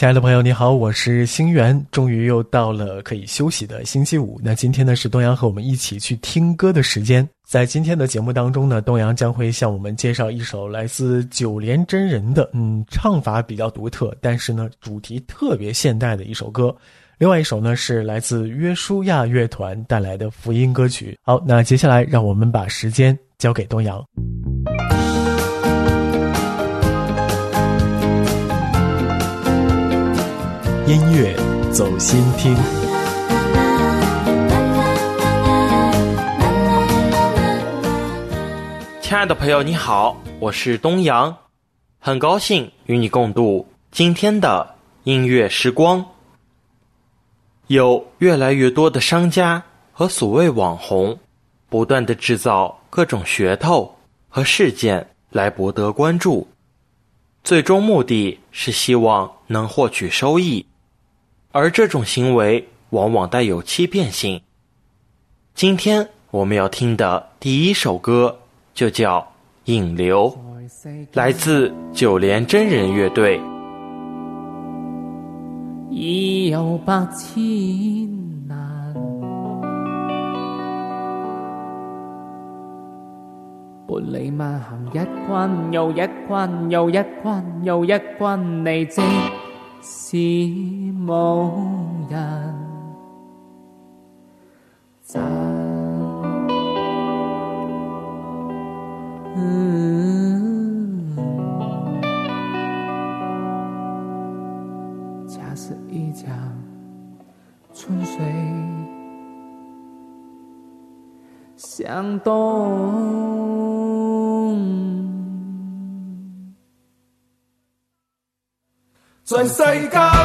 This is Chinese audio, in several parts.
亲爱的朋友，你好，我是星源。终于又到了可以休息的星期五。那今天呢是东阳和我们一起去听歌的时间。在今天的节目当中呢，东阳将会向我们介绍一首来自九连真人的，嗯，唱法比较独特，但是呢主题特别现代的一首歌。另外一首呢是来自约书亚乐团带来的福音歌曲。好，那接下来让我们把时间交给东阳。音乐走心听，亲爱的朋友，你好，我是东阳，很高兴与你共度今天的音乐时光。有越来越多的商家和所谓网红，不断的制造各种噱头和事件来博得关注，最终目的是希望能获取收益。而这种行为往往带有欺骗性。今天我们要听的第一首歌就叫《引流》，来自九连真人乐队。已有百千难，伴你漫行一关又一关又一关又一关，你即。是无人赞，恰似一江春水向东。在世间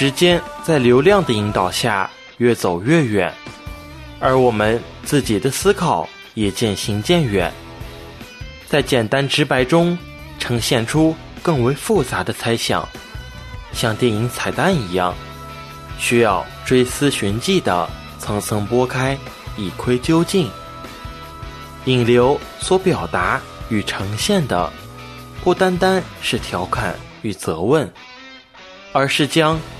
时间在流量的引导下越走越远，而我们自己的思考也渐行渐远，在简单直白中呈现出更为复杂的猜想，像电影彩蛋一样，需要追思寻迹的层层剥开，一窥究竟。引流所表达与呈现的，不单单是调侃与责问，而是将。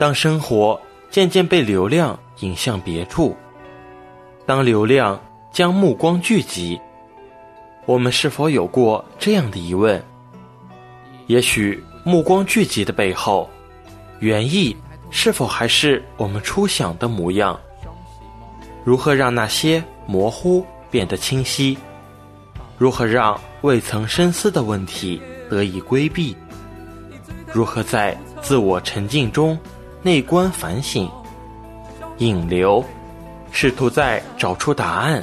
当生活渐渐被流量引向别处，当流量将目光聚集，我们是否有过这样的疑问？也许目光聚集的背后，原意是否还是我们初想的模样？如何让那些模糊变得清晰？如何让未曾深思的问题得以规避？如何在自我沉浸中？内观反省，引流，试图在找出答案，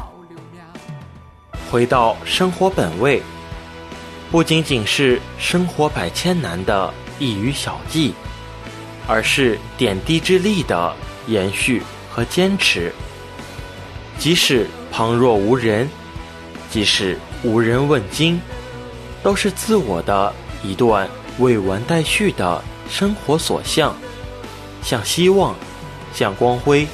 回到生活本位，不仅仅是生活百千难的一语小记，而是点滴之力的延续和坚持。即使旁若无人，即使无人问津，都是自我的一段未完待续的生活所向，像希望，像光辉。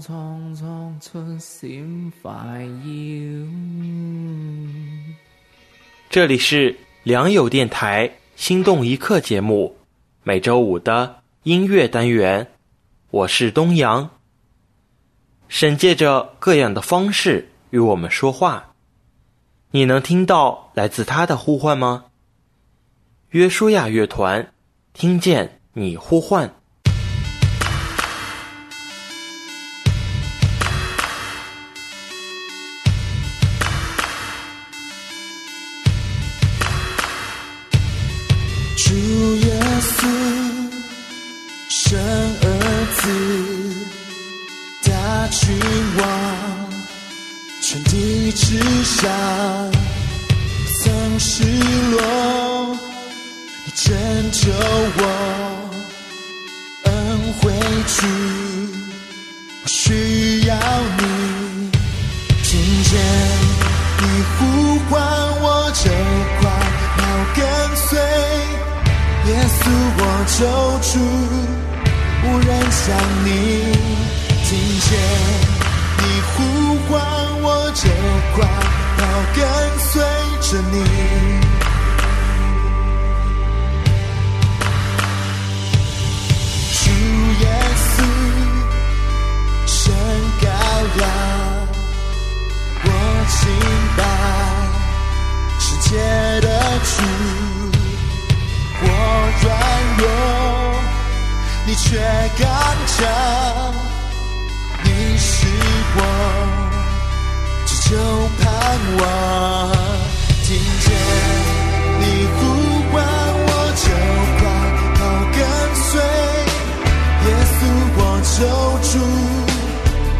苍苍出闪。这里是良友电台《心动一刻》节目，每周五的音乐单元，我是东阳。神借着各样的方式与我们说话，你能听到来自他的呼唤吗？约书亚乐团，听见你呼唤。耶稣，生儿子，大君王，全地之上，曾失落，你拯救我，恩惠主，走出，无人像你，听见你呼唤，我就快要跟随着你。却刚强，你是我只求盼望，听见你呼唤，我就快跑跟随，耶稣我救主，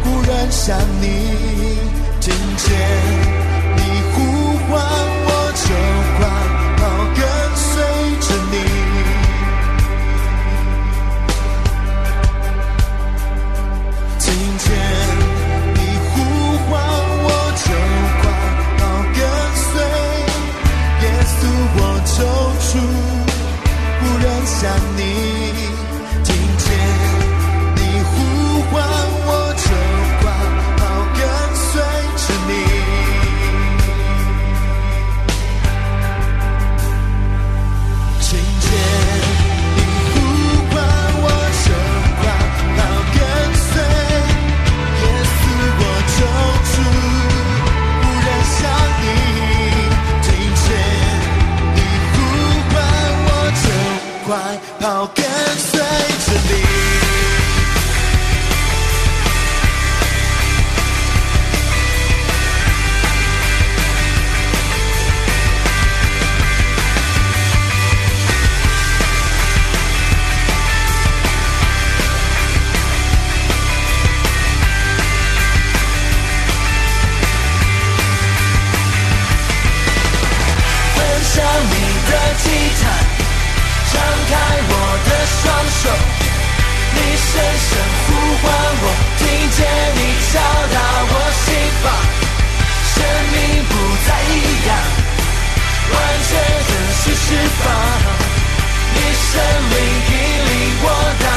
无人像你，听见。就快要跟随着你。分享你的祭坛，张开我的双手，你深深呼唤我，听见你敲打我心房，生命不再一样，完全的去释放，你生命引领我到。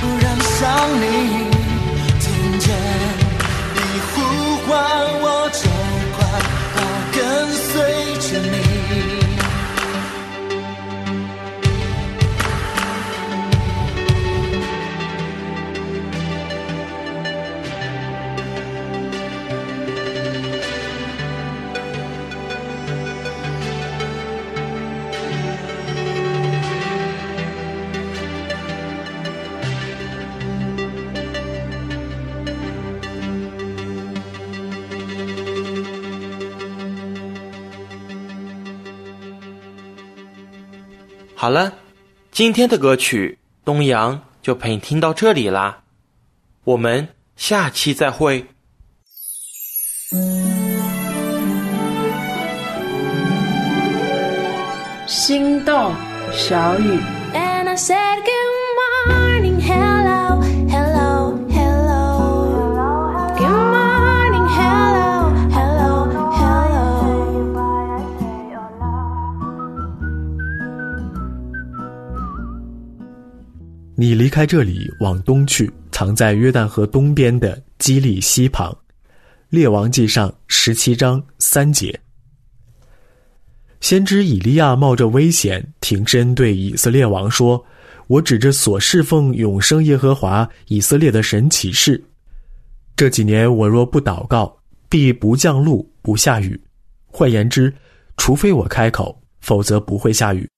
不让想你听见你呼唤我。好了，今天的歌曲东阳就陪你听到这里啦，我们下期再会。心动小雨。And I said 你离开这里往东去，藏在约旦河东边的基利溪旁，《列王记上》十七章三节。先知以利亚冒着危险挺身对以色列王说：“我指着所侍奉永生耶和华以色列的神起誓，这几年我若不祷告，必不降露不下雨。换言之，除非我开口，否则不会下雨。”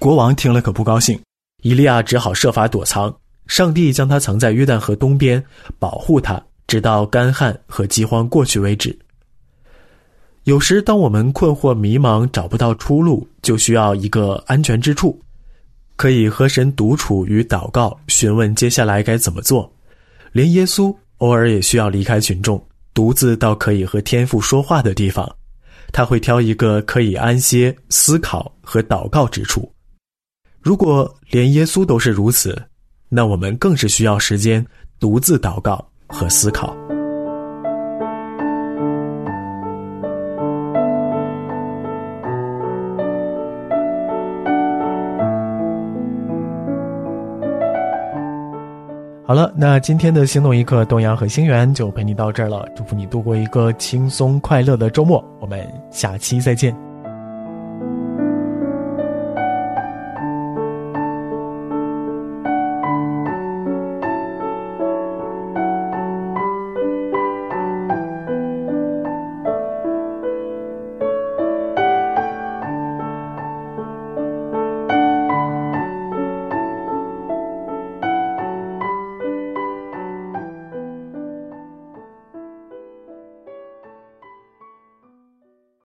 国王听了可不高兴。伊利亚只好设法躲藏，上帝将他藏在约旦河东边，保护他，直到干旱和饥荒过去为止。有时，当我们困惑迷茫，找不到出路，就需要一个安全之处，可以和神独处与祷告，询问接下来该怎么做。连耶稣偶尔也需要离开群众，独自到可以和天父说话的地方，他会挑一个可以安歇、思考和祷告之处。如果连耶稣都是如此，那我们更是需要时间独自祷告和思考。好了，那今天的心动一刻，东阳和星源就陪你到这儿了。祝福你度过一个轻松快乐的周末，我们下期再见。